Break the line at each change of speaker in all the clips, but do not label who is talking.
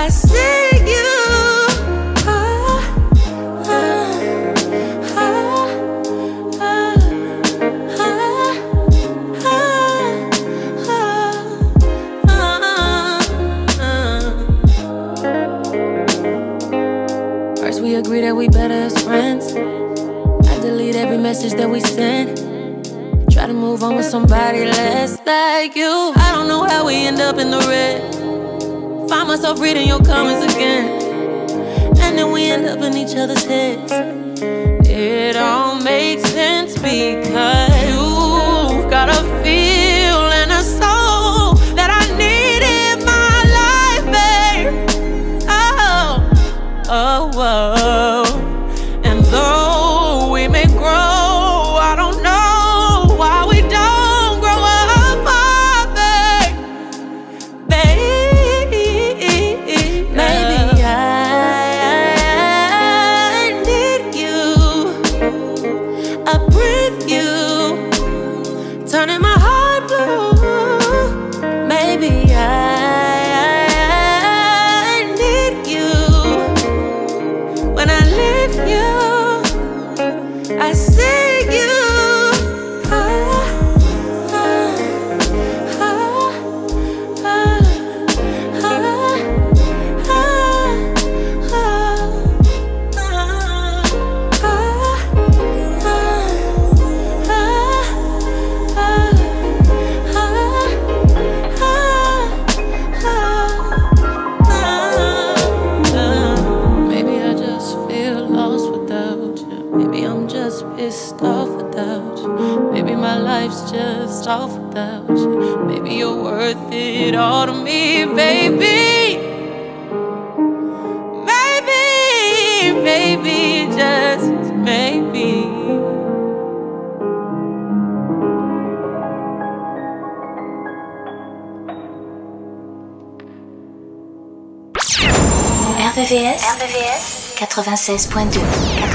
I see myself reading your comments again. And then we end up in each other's heads. It all makes sense because Maybe I'm just pissed off without you. Maybe my life's just off without you. Maybe you're worth it all to me, baby. Maybe, maybe, just maybe.
RVVS 96.2.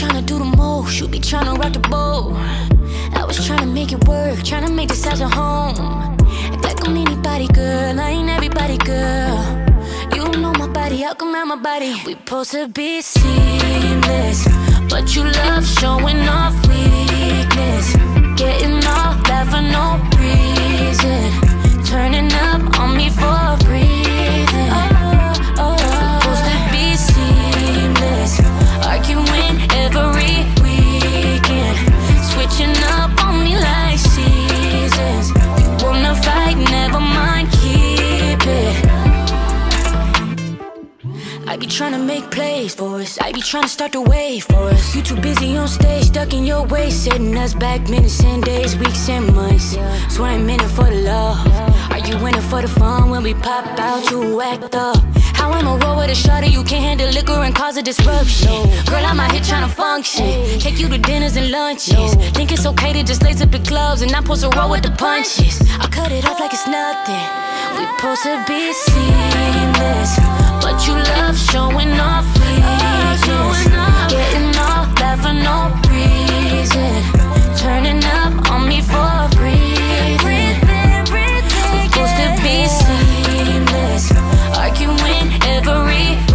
tryna do the most, you be tryna rock the boat. I was tryna make it work, tryna make this house a home. Act like I'm anybody, girl, I ain't everybody, girl. You know my body, how come I'm my body? We supposed to be seamless, but you love showing off weakness.
Getting all that for no reason, turning up on me for a reason. switching up on me like seasons. You wanna fight, never mind, keep it. I be trying to make plays for us. I be trying to start the wave for us. You too busy on stage, stuck in your way, setting us back minutes and days, weeks and months. Yeah. Swear I'm in it for the love. Are you in it for the fun when we pop out? You act up. I wanna roll with a shutter, you can't handle liquor and cause a disruption. Girl, I'm out here trying to function. Take you to dinners and lunches. Think it's okay to just lace up the gloves and not post a roll with the punches. I cut it off like it's nothing. We supposed to be seamless, but you love showing off weakness. Getting off that for no reason. Turning up. delivery.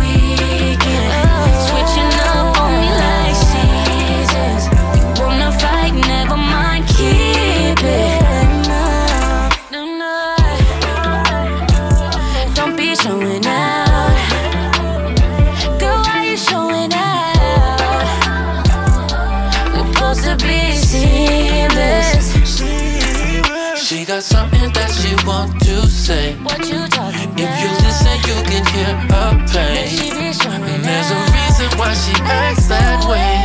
she acts that way.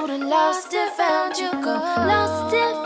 to the lost and found you. Go lost and found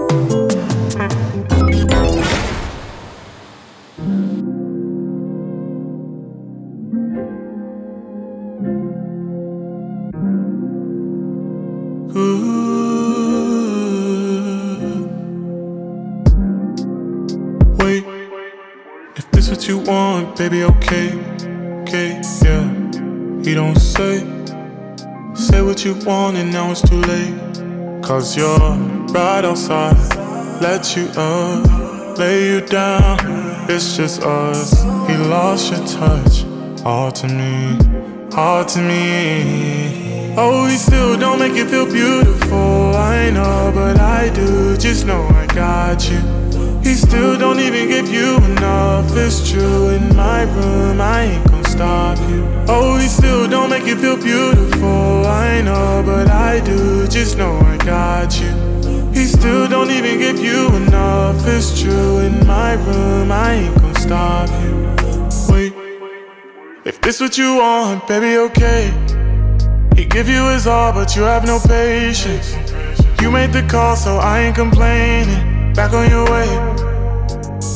baby, okay, okay, yeah. You don't say, say what you want, and now it's too late. Cause you're right outside, let you up, lay you down. It's just us. He lost your touch, all to me, all to me. Oh, he still don't make you feel beautiful. I know, but I do. Just know I got you. He still don't even give you enough. It's true in my room. I ain't gonna stop you. Oh, he still don't make you feel beautiful. I know, but I do. Just know I got you. He still don't even give you enough. It's true in my room. I ain't gonna stop you. Wait, if this what you want, baby, okay. He give you his all, but you have no patience. You made the call, so I ain't complaining. Back on your way.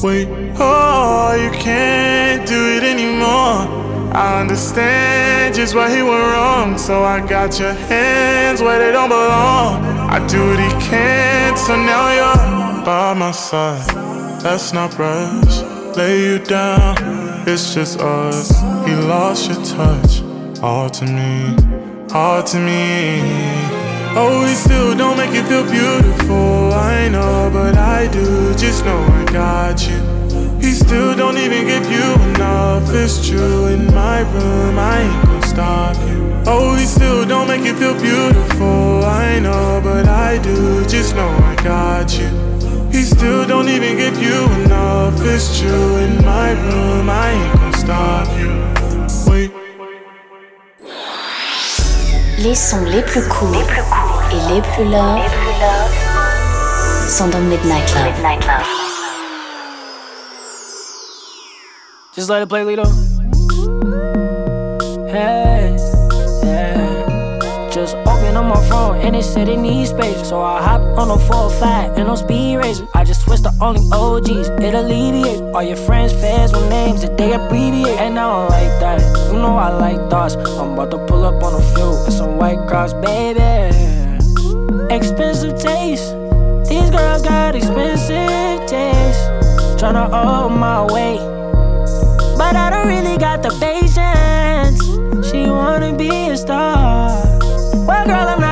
Wait, oh, you can't do it anymore. I understand just why he went wrong, so I got your hands where they don't belong. I do what he can't, so now you're by my side. Let's not rush, lay you down. It's just us. He lost your touch, all to me, all to me. Oh, he still don't make you feel beautiful. I know, but I do. Just know I got you. He still don't even give you enough. It's true in my room. I ain't gonna stop you. Oh, he still don't make you feel beautiful. I know, but I do. Just know I got you. He still don't even give you enough. It's true in my room. I ain't gonna stop you. Wait.
Les sons les plus courts et les plus love sont dans Midnight Love.
Just let it play, Lito. And it said it needs space. So I hop on a 405 and on speed racer. I just switched to only OGs, it alleviates All your friends, fans with names that they abbreviate. And I don't like that. You know I like thoughts. I'm about to pull up on a few and some white cross, baby. Expensive taste. These girls got expensive taste. Tryna hold my weight. But I don't really got the patience. She wanna be a star. Well, girl, I'm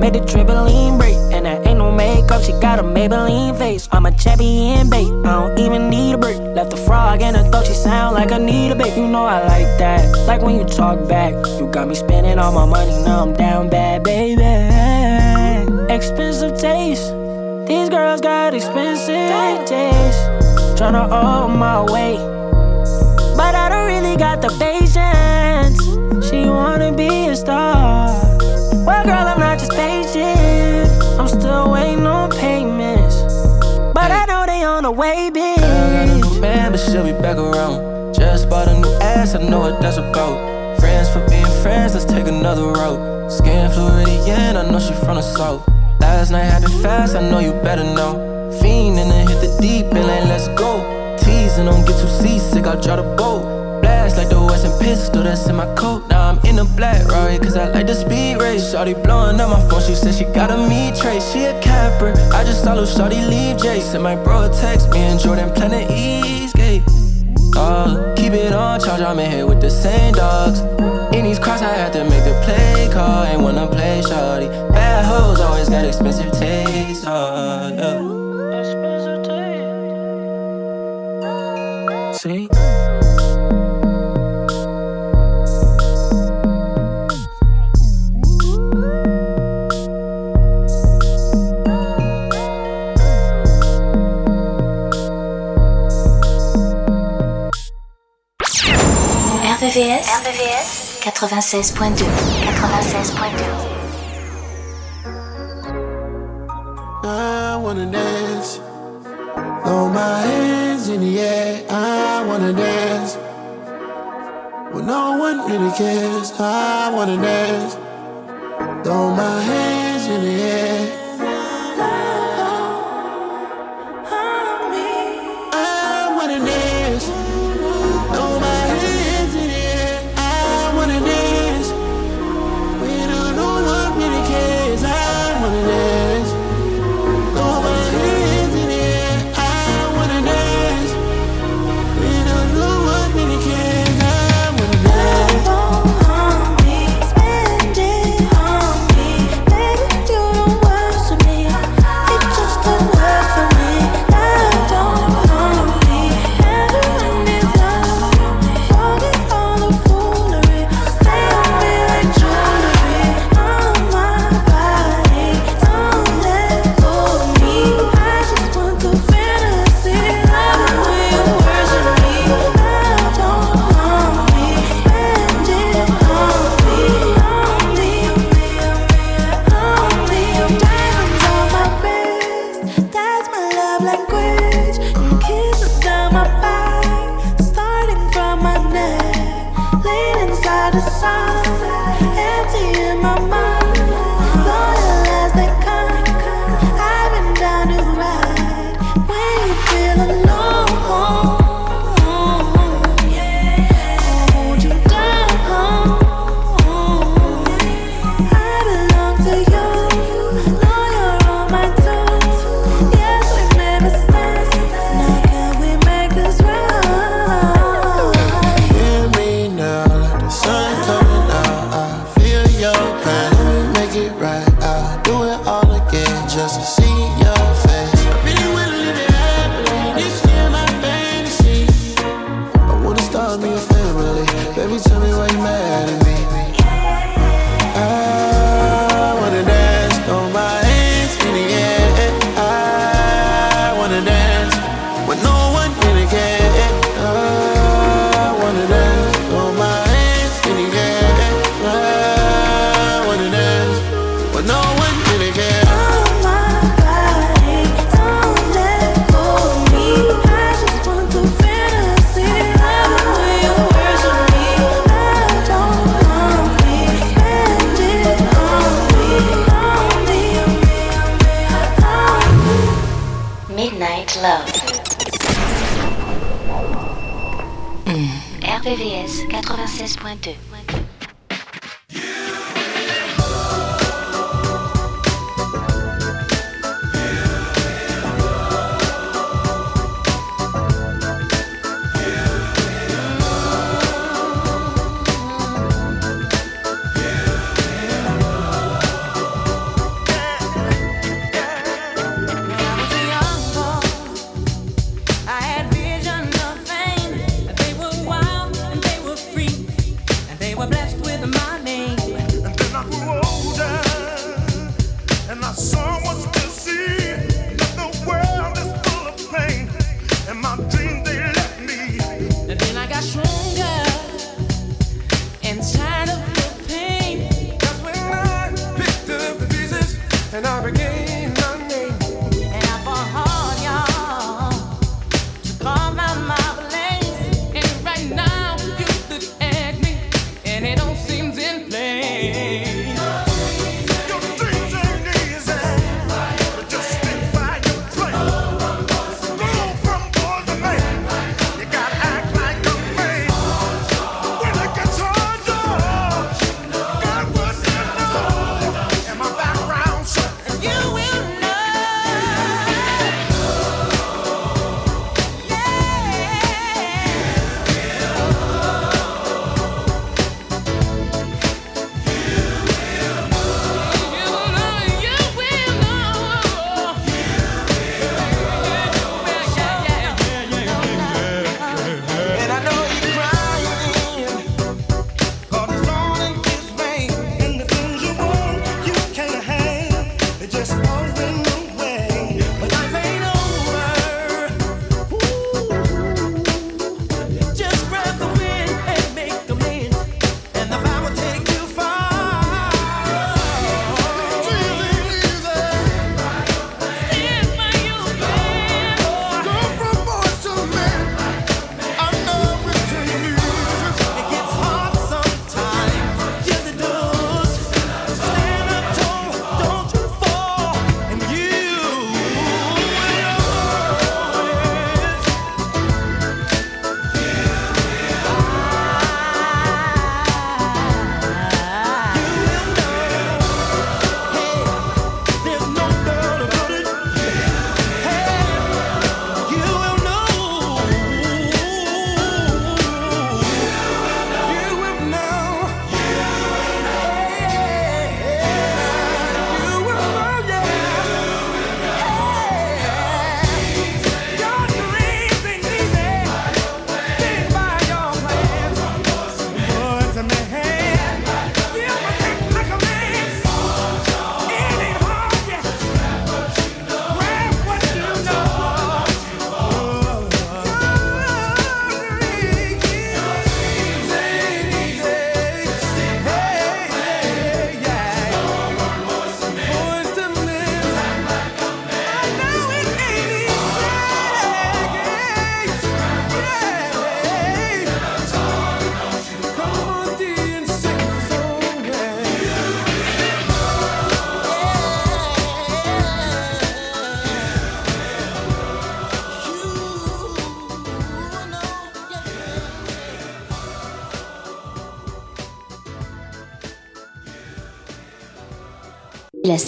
made the trampoline break. And that ain't no makeup, she got a Maybelline face. I'm a champion, babe. I don't even need a break. Left a frog in her throat, she sound like I need a babe. You know I like that. Like when you talk back, you got me spending all my money, now I'm down bad, baby. Expensive taste. These girls got expensive taste. Tryna hold my weight. But I don't really got the patience. She wanna be a star. On bitch.
Girl got a new man, but she'll be back around. Just bought a new ass, I know what that's about. Friends for being friends, let's take another route. Skin Floridian, I know she from the south. Last night happened fast, I know you better know. Fiendin' and hit the deep like let's go. Teasing, don't get too seasick, I'll draw the boat. Blast like the Western pistol that's in my coat. Now I'm in a black Rari, cause I like the speed race. Shawty blowing up my phone, she said she got a me trace. She a capper, I just saw little Shawty leave Jay. Sent my bro text, me and Jordan Planet Eastgate. Uh, keep it on charge, I'm in here with the same dogs. In these cross, I had to make the play call. Ain't wanna play shawty. Bad hoes always got expensive taste. Uh, yeah.
RVVS 96.2. 96.2.
I wanna dance. Throw my hands in the air. I wanna dance. When no one really cares, I wanna dance. Throw my hands in the air.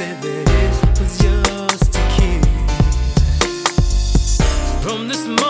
Tous les soirs à partir de minuit,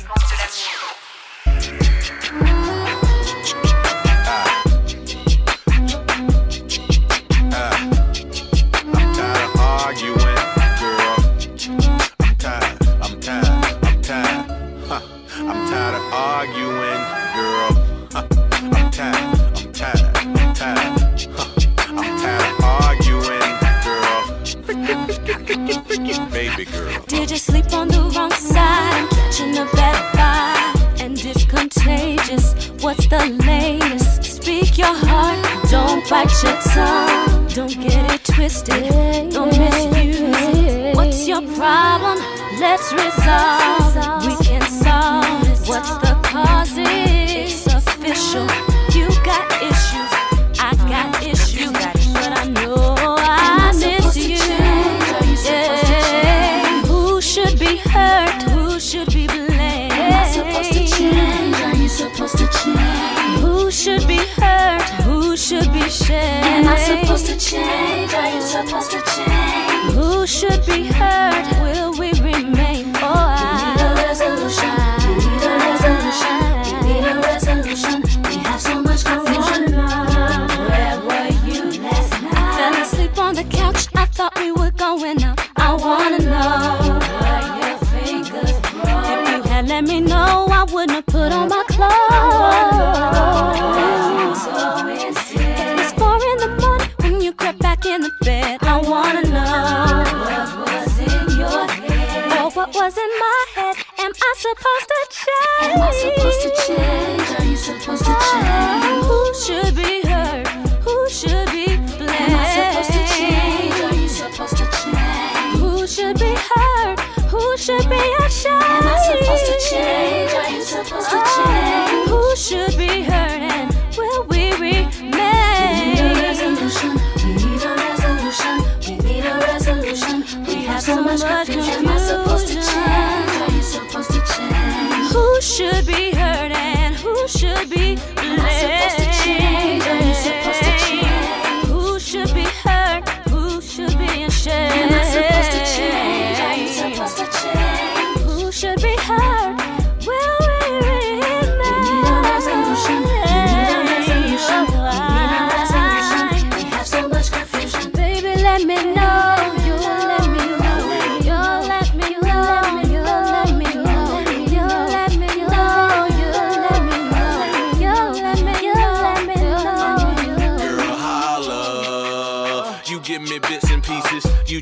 Bite your tongue. Don't get it twisted, don't misuse it. What's your problem? Let's resolve. We shamed? Am I supposed to change? Are you supposed to change? Who should be hurt? Will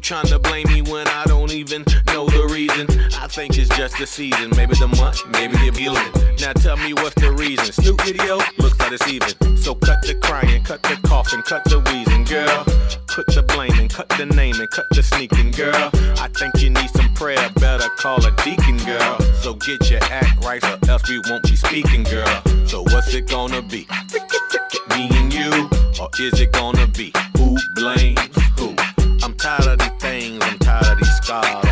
You
tryna blame me when I don't even know the reason. I think it's just the season. Maybe the month, maybe the feeling. Now tell me what's the reason. Snoop video looks like it's even. So cut the crying, cut the coughing, cut the wheezing, girl. Put the blaming, cut the naming, cut the sneaking, girl. I think you need some prayer. Better call a deacon, girl. So get your act right, or else we won't be speaking, girl. So what's it gonna be? Me and you, or is it gonna be who blames who? I'm tired of of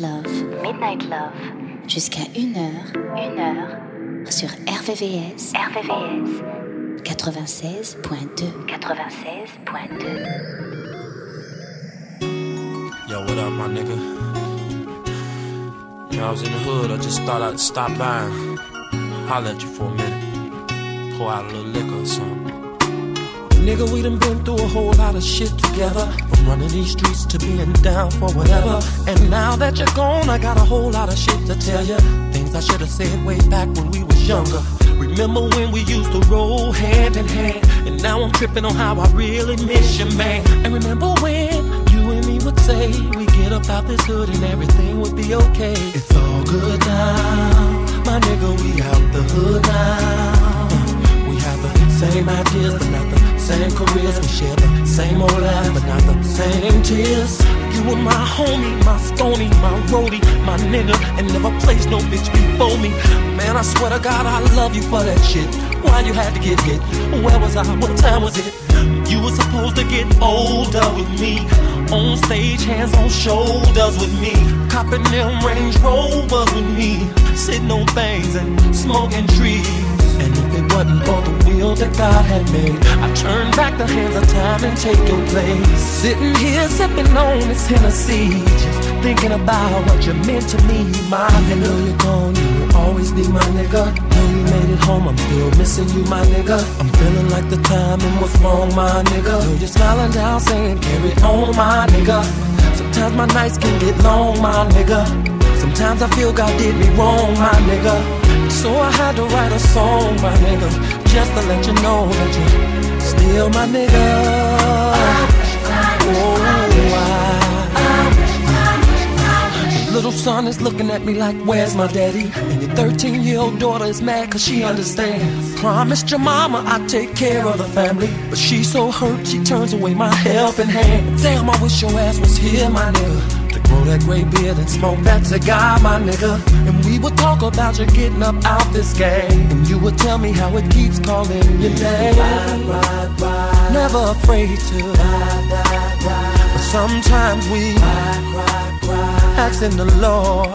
Love, Midnight Love, jusqu'à 1h, 1h, sur RVVS, RVVS, 96.2, 96.2.
Yo, what up, my nigga? Yo, I was in the hood, I just thought I'd stop by and holler at you for a minute. Pour out a little liquor or something. Nigga, we done been through a whole lot of shit together. From running these streets to being down for whatever. And now that you're gone, I got a whole lot of shit to tell you. Things I should have said way back when we was younger. Remember when we used to roll hand in hand? And now I'm tripping on how I really miss you, man. And remember when you and me would say we get up out this hood and everything would be okay. It's all good now, my nigga. We out the hood now. We have a Same ideas, but not the same careers. We share the same old life, but not the same tears. You were my homie, my stony, my roadie, my nigga, and never placed no bitch before me. Man, I swear to God, I love you for that shit. Why you had to get hit? Where was I? What time was it? You were supposed to get older with me. On stage, hands on shoulders with me. Copping them Range Rovers with me. Sitting on things and smoking trees. And if it wasn't for the will that God had made, I'd turn back the hands of time and take your place. Sitting here sipping on this Hennessy, just thinking about what you meant to me, my nigga. You're gone, you will always be my nigga. Though you made it home, I'm still missing you, my nigga. I'm feeling like the timing was wrong, my nigga. Though you're smiling down, saying carry on, my nigga. Sometimes my nights can get long, my nigga. Sometimes I feel God did me wrong, my nigga. So I had to write a song, my nigga, just to let you know that you're still my nigga. Oh, I, Little son is looking at me like, where's my daddy? And your 13 year old daughter is mad cause she understands. Promised your mama I'd take care of the family. But she's so hurt, she turns away my helping hand. Damn, I wish your ass was here, my nigga. Grow that gray beard and smoke that cigar, my nigga. And we would talk about you getting up out this game. And you would tell me how it keeps calling your name. Ride, ride, ride. Never afraid to. Ride, ride, ride. But sometimes we asking the Lord.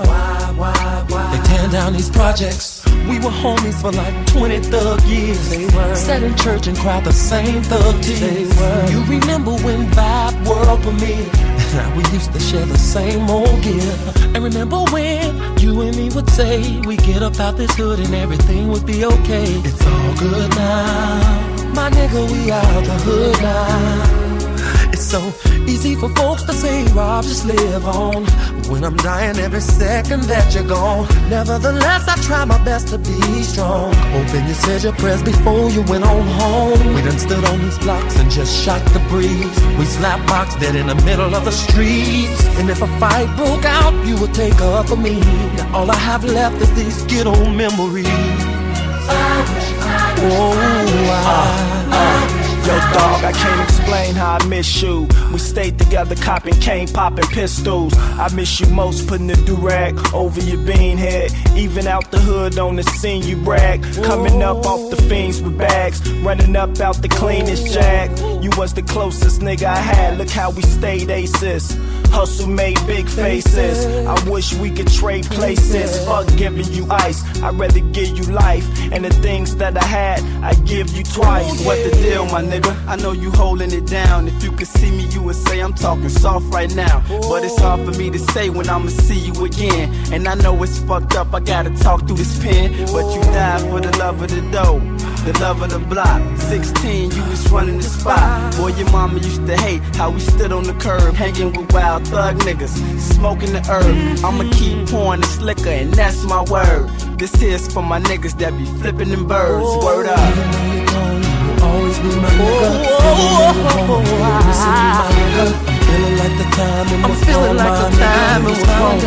They tear down these projects. We were homies for like 20 thug years. They were. Sat in church and cried the same thug tears. You remember when Vibe World for me? we used to share the same old gear. And remember when you and me would say we get up out this hood and everything would be okay. It's all good now, my nigga. We out the hood now. It's so easy for folks to say, Rob, just live on. When I'm dying every second that you're gone. Nevertheless, I try my best to be strong. Hoping you said your prayers before you went on home. We done stood on these blocks and just shot the breeze. We slap box dead in the middle of the streets. And if a fight broke out, you would take up for me. Now all I have left is these good old memories. Oh, I.
Yo, dog, I can't explain how I miss you. We stayed together, copping cane, popping pistols. I miss you most, putting the durag over your bean head. Even out the hood on the scene, you brag. Coming up off the fiends with bags, running up out the cleanest jag. You was the closest nigga I had. Look how we stayed aces. Hustle made big faces. I wish we could trade places. Fuck giving you ice. I'd rather give you life. And the things that I had, I give you twice. What the deal, my nigga? I know you holding it down. If you could see me, you would say I'm talking soft right now. But it's hard for me to say when I'ma see you again. And I know it's fucked up, I gotta talk through this pen. But you died for the love of the dough. The love of the block. 16, you was running the spot. Boy, your mama used to hate how we stood on the curb, hanging with wild thug niggas, smoking the herb. I'ma keep pouring the slicker, and that's my word. This is for my niggas that be flipping them birds. Word up.
Always be my oh, oh, nigga. Oh, I'm ah. feeling like the time and
I'm feeling like the time and was wrong.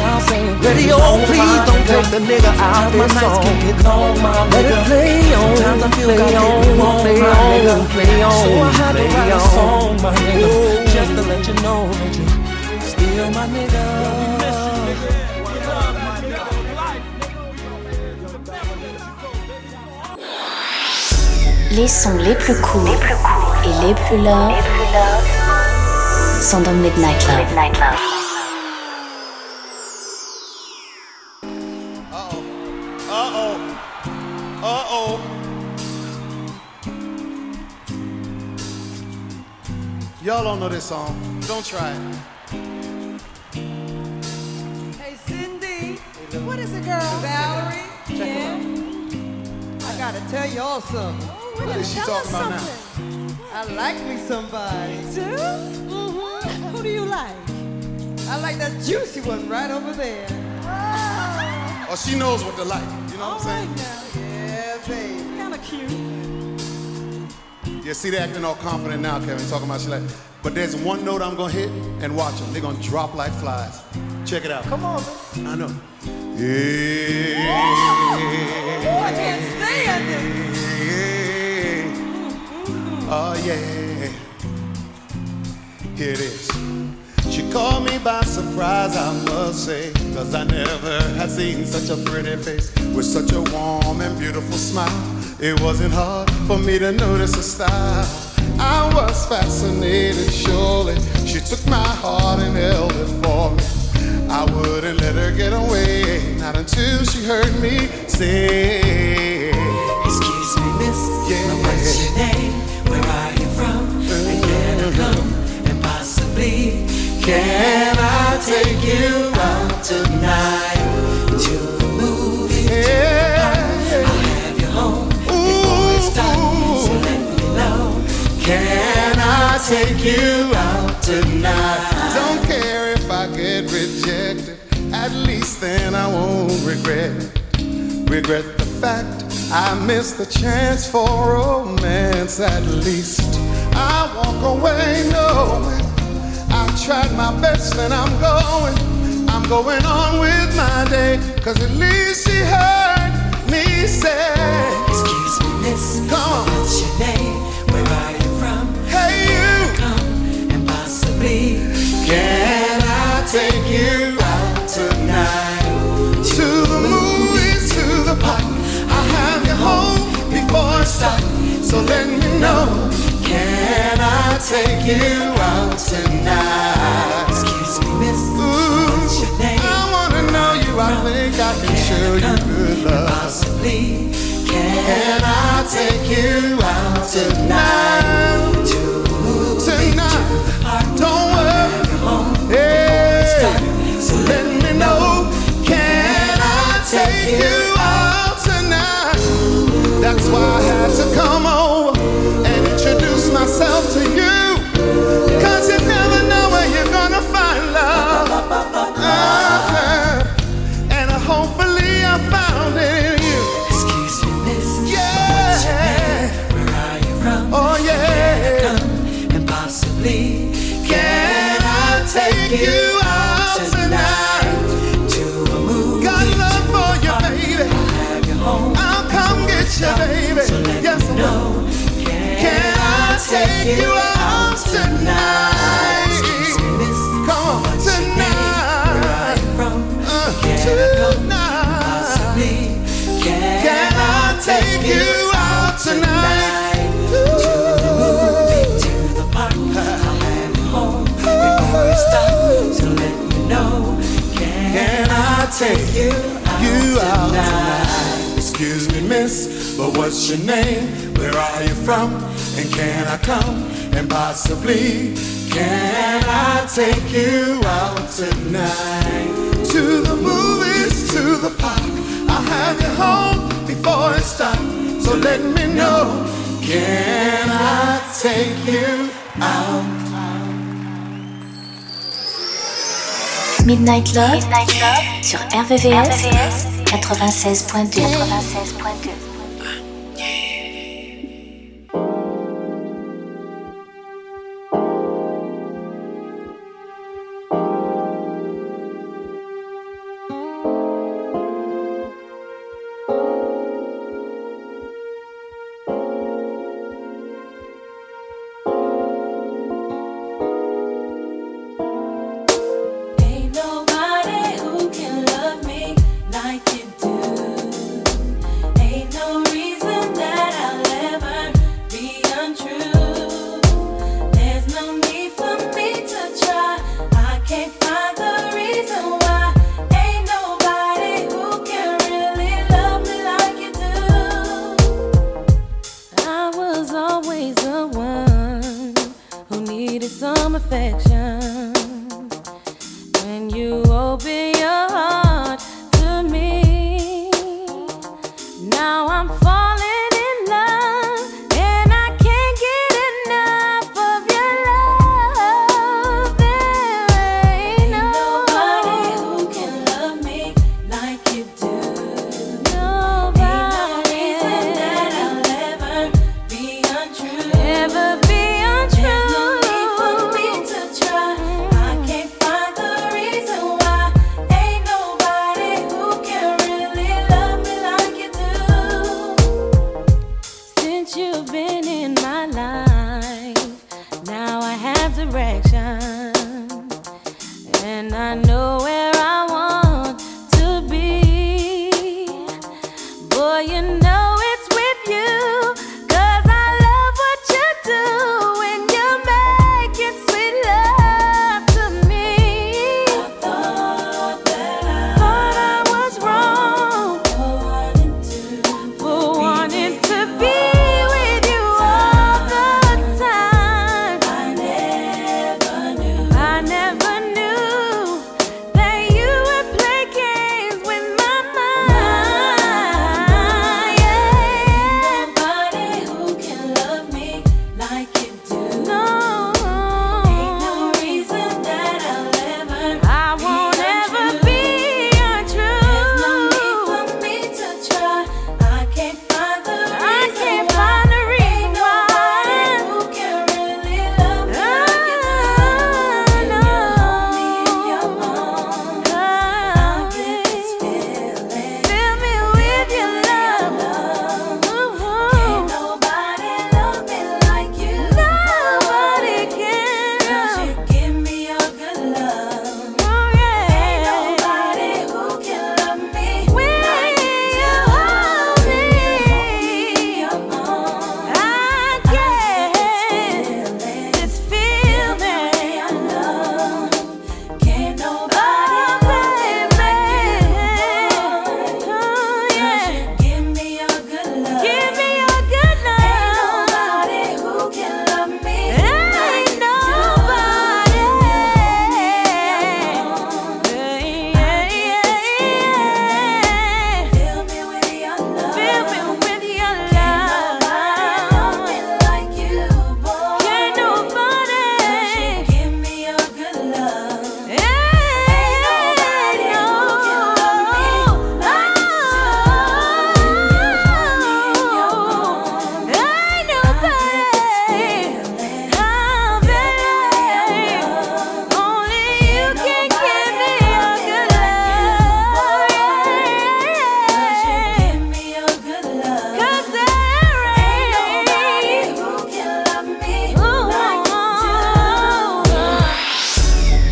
Radio, please don't take the nigga out
my nights
song.
can get long, my
Let it play on,
Sometimes I feel
play on,
did me wrong,
play on, play on,
So I had to write a song, my nigga, just to let you know that you're still my nigga.
Les sons les plus courts et les plus love sont dans Midnight Love.
Y'all don't know this song. Don't try it.
Hey, Cindy. What is it, girl? Valerie?
Check
yeah. I gotta tell y'all something.
What is she talking about now?
I like me somebody. too? Mm-hmm. Who do you like? I like that juicy one right over there.
Oh, oh she knows what to like. You know what I'm saying?
Yeah, baby. Kinda cute.
Yeah, see, they acting all confident now, Kevin, talking about she like. But there's one note I'm gonna hit and watch them. They're gonna drop like flies. Check it out.
Come on, man.
I know. Yeah.
Oh, I can't stand it.
Oh yeah, here it is. She caught me by surprise, I must say, cause I never had seen such a pretty face with such a warm and beautiful smile. It wasn't hard for me to notice her style. I was fascinated, surely. She took my heart and held it for me. I wouldn't let her get away, not until she heard me say,
Excuse me, miss, yeah. what's your name? Come and possibly can I take you out tonight to the movies? Yeah. I'll have you home before it's done, so let me know.
Can I take you out tonight? Don't care if I get rejected. At least then I won't regret. Regret the fact I missed the chance for romance. At least I walk away knowing I tried my best and I'm going. I'm going on with my day. Cause at least she heard me say,
Excuse me, miss.
Come on.
What's your name? Where are you from?
Hey, you.
Come and possibly
Can I take you out tonight? To the movies, to the park. I'll have you home before it's dark. So let me know. Can Take you out tonight?
Excuse me, miss.
Ooh,
What's your name?
I wanna know you. I think I can show you good love.
Possibly
Can I take you out tonight?
to the movies?
Tonight. Don't worry. Hey, so let me know. Can I take you take you out tonight?
Miss.
Come on,
What's your name? Where are
tonight.
you from? Can I
tonight.
Can,
I take you out tonight?
to the movie, to the park? I'll you home before it's dark. So let me know. Can,
Can I take
you
you
out
out
tonight?
tonight? Excuse me, miss, but what's your name? Where are you from? And can I come? And possibly, can I take you out tonight? To the movies, to the park. I'll have you home before it's dark. So let me know. Can I take you out?
Midnight Love, sur RVVS, 96.2. 96.2.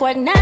like what?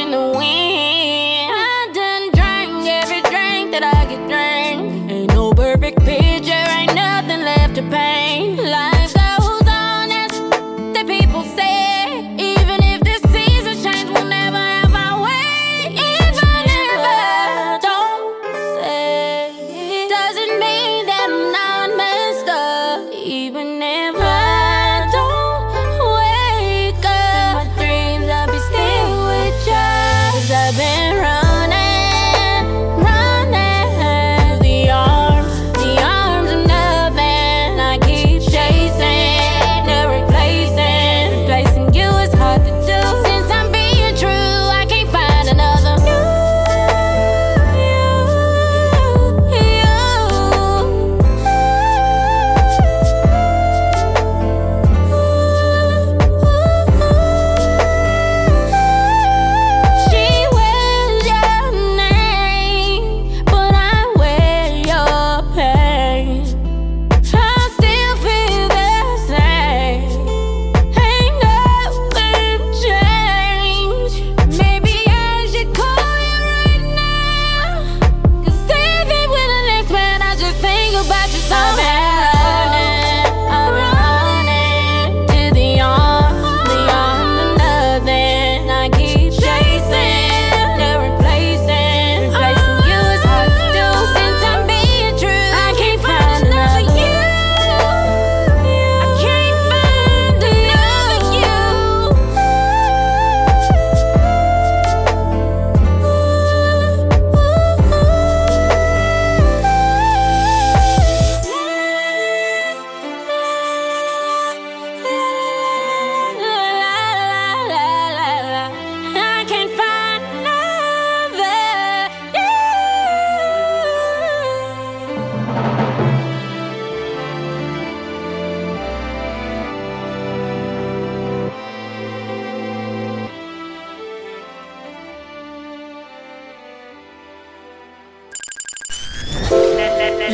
in the wind. I done drank every drink that I could drink. Ain't no perfect picture, ain't nothing left to paint.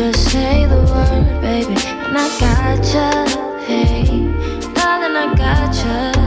just say the word, baby, and I got gotcha. you. Hey, darling, I got gotcha. you.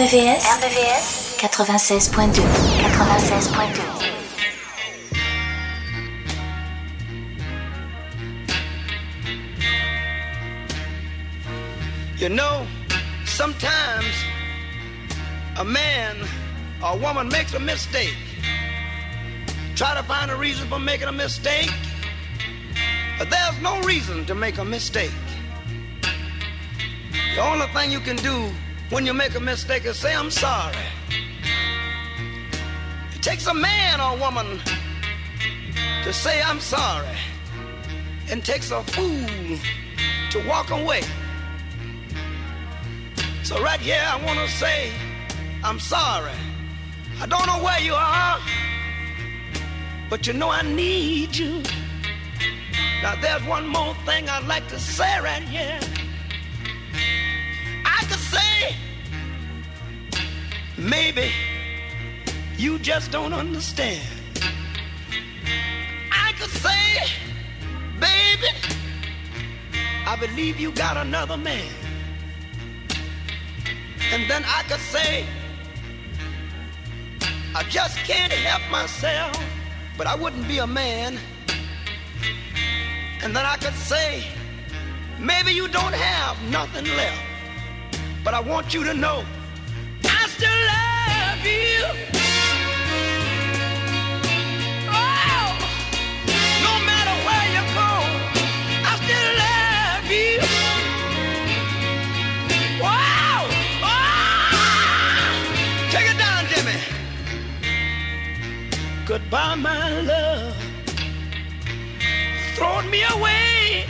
RVVS, RVVS 96.2 96.2
You know, sometimes a man or a woman makes a mistake. Try to find a reason for making a mistake. But there's no reason to make a mistake. The only thing you can do when you make a mistake is say, I'm sorry. It takes a man or woman to say, I'm sorry. And takes a fool to walk away. So right here, I want to say, I'm sorry. I don't know where you are, but you know I need you. Now there's one more thing I'd like to say right here. Maybe you just don't understand. I could say, baby, I believe you got another man. And then I could say, I just can't help myself, but I wouldn't be a man. And then I could say, maybe you don't have nothing left, but I want you to know Goodbye, my love. throwing me away.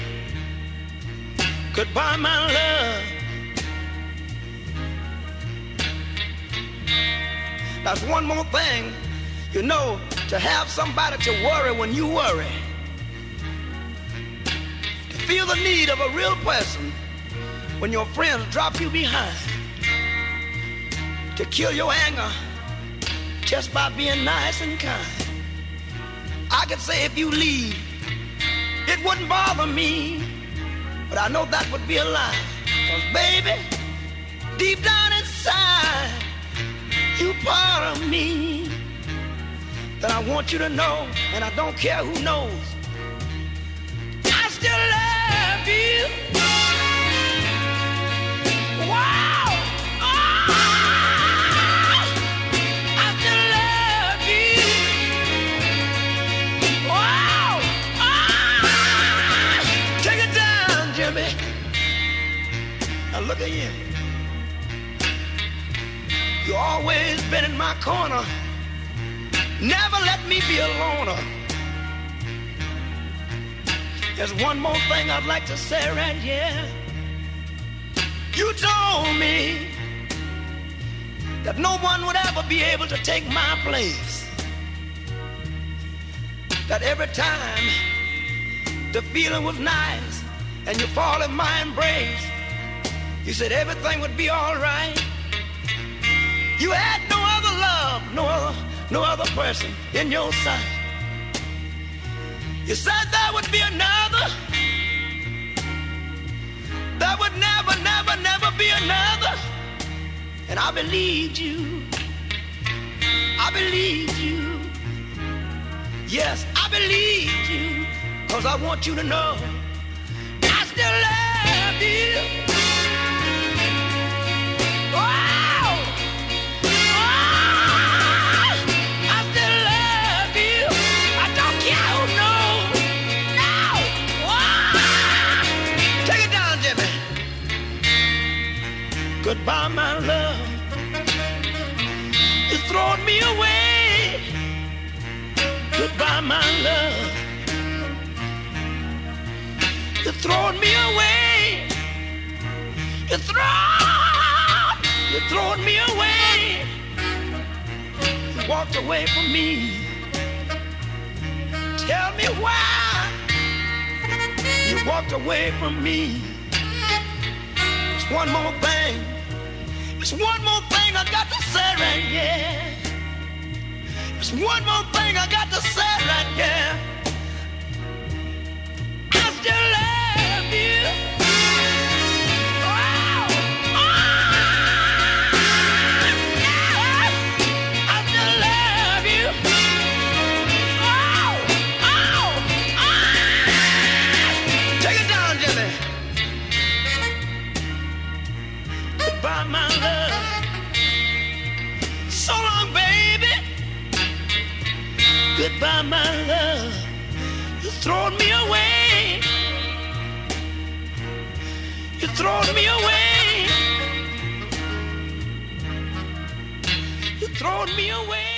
Goodbye, my love. That's one more thing, you know, to have somebody to worry when you worry. To feel the need of a real person when your friends drop you behind. To kill your anger just by being nice and kind. I could say if you leave, it wouldn't bother me. But I know that would be a lie. Cause baby, deep down inside, you part of me that I want you to know, and I don't care who knows. I still love you. Wow! Oh! I still love you. Wow! Ah! Take it down, Jimmy. Now look at you. Always been in my corner. Never let me be a loner. There's one more thing I'd like to say right here. You told me that no one would ever be able to take my place. That every time the feeling was nice and you fall in my embrace, you said everything would be alright. You had no other love, no other, no other person in your sight. You said there would be another. There would never, never, never be another. And I believed you. I believed you. Yes, I believed you. Cause I want you to know I still love you. Goodbye, my love. You throwing me away. Goodbye, my love. You're me away. You're you're me away. You walked away from me. Tell me why you walked away from me. It's one more thing. It's one more thing I got to say right here. It's one more thing I got to say right here. My love. You throwing me away. You throwing me away. You throwing me away.